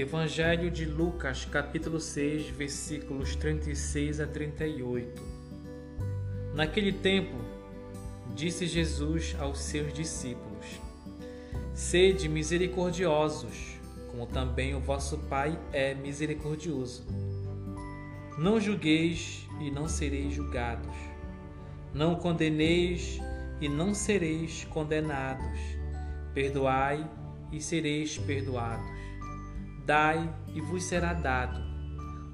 Evangelho de Lucas, capítulo 6, versículos 36 a 38. Naquele tempo, disse Jesus aos seus discípulos: Sede misericordiosos, como também o vosso Pai é misericordioso. Não julgueis e não sereis julgados. Não condeneis e não sereis condenados. Perdoai e sereis perdoados Dai e vos será dado.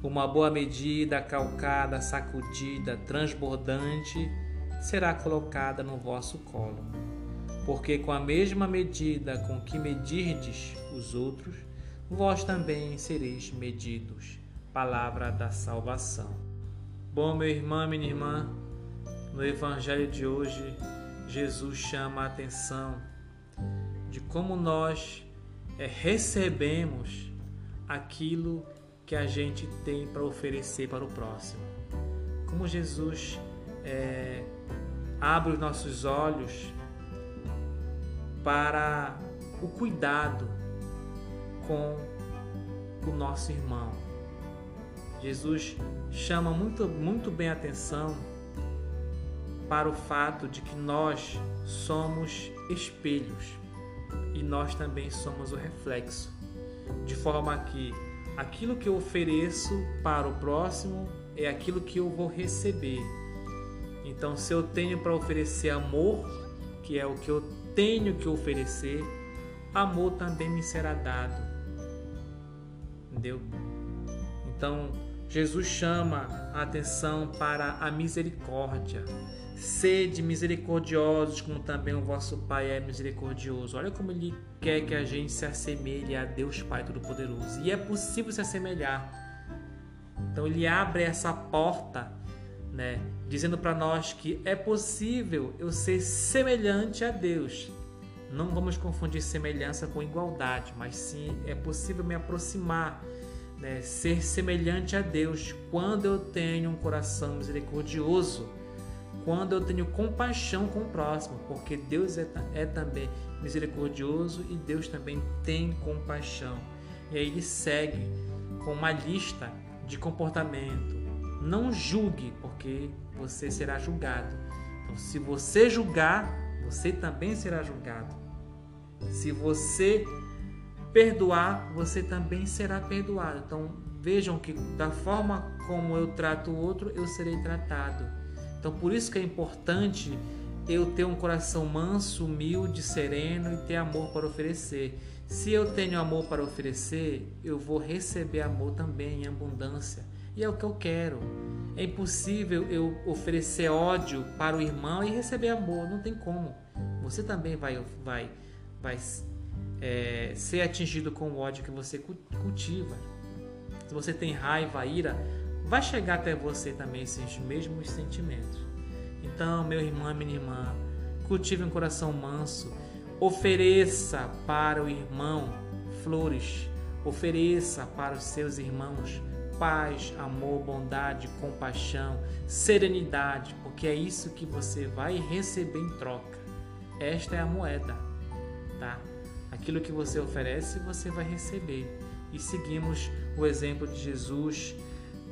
Uma boa medida, calcada, sacudida, transbordante, será colocada no vosso colo. Porque com a mesma medida com que medirdes os outros, vós também sereis medidos. Palavra da salvação. Bom, meu irmão, minha irmã, no Evangelho de hoje, Jesus chama a atenção de como nós é, recebemos aquilo que a gente tem para oferecer para o próximo. Como Jesus é, abre os nossos olhos para o cuidado com o nosso irmão. Jesus chama muito, muito bem atenção para o fato de que nós somos espelhos e nós também somos o reflexo de forma que aquilo que eu ofereço para o próximo é aquilo que eu vou receber. Então, se eu tenho para oferecer amor, que é o que eu tenho que oferecer, amor também me será dado. Entendeu? Então, Jesus chama a atenção para a misericórdia. Sede misericordiosos, como também o vosso Pai é misericordioso. Olha como ele quer que a gente se assemelhe a Deus Pai Todo-Poderoso. E é possível se assemelhar. Então ele abre essa porta, né, dizendo para nós que é possível eu ser semelhante a Deus. Não vamos confundir semelhança com igualdade, mas sim é possível me aproximar, né, ser semelhante a Deus quando eu tenho um coração misericordioso quando eu tenho compaixão com o próximo, porque Deus é, é também misericordioso e Deus também tem compaixão. E aí ele segue com uma lista de comportamento. Não julgue, porque você será julgado. Então, se você julgar, você também será julgado. Se você perdoar, você também será perdoado. Então, vejam que da forma como eu trato o outro, eu serei tratado. Então, por isso que é importante eu ter um coração manso, humilde, sereno e ter amor para oferecer. Se eu tenho amor para oferecer, eu vou receber amor também em abundância. E é o que eu quero. É impossível eu oferecer ódio para o irmão e receber amor. Não tem como. Você também vai, vai, vai é, ser atingido com o ódio que você cultiva. Se você tem raiva, ira, vai chegar até você também esses mesmos sentimentos. Então, meu irmão, minha irmã, cultive um coração manso, ofereça para o irmão flores, ofereça para os seus irmãos paz, amor, bondade, compaixão, serenidade, porque é isso que você vai receber em troca. Esta é a moeda, tá? Aquilo que você oferece, você vai receber. E seguimos o exemplo de Jesus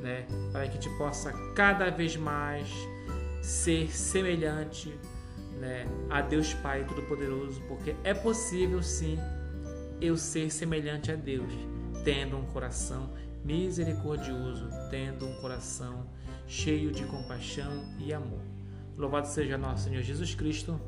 né? Para que gente possa cada vez mais ser semelhante, né, a Deus Pai Todo-Poderoso, porque é possível sim eu ser semelhante a Deus, tendo um coração misericordioso, tendo um coração cheio de compaixão e amor. Louvado seja nosso Senhor Jesus Cristo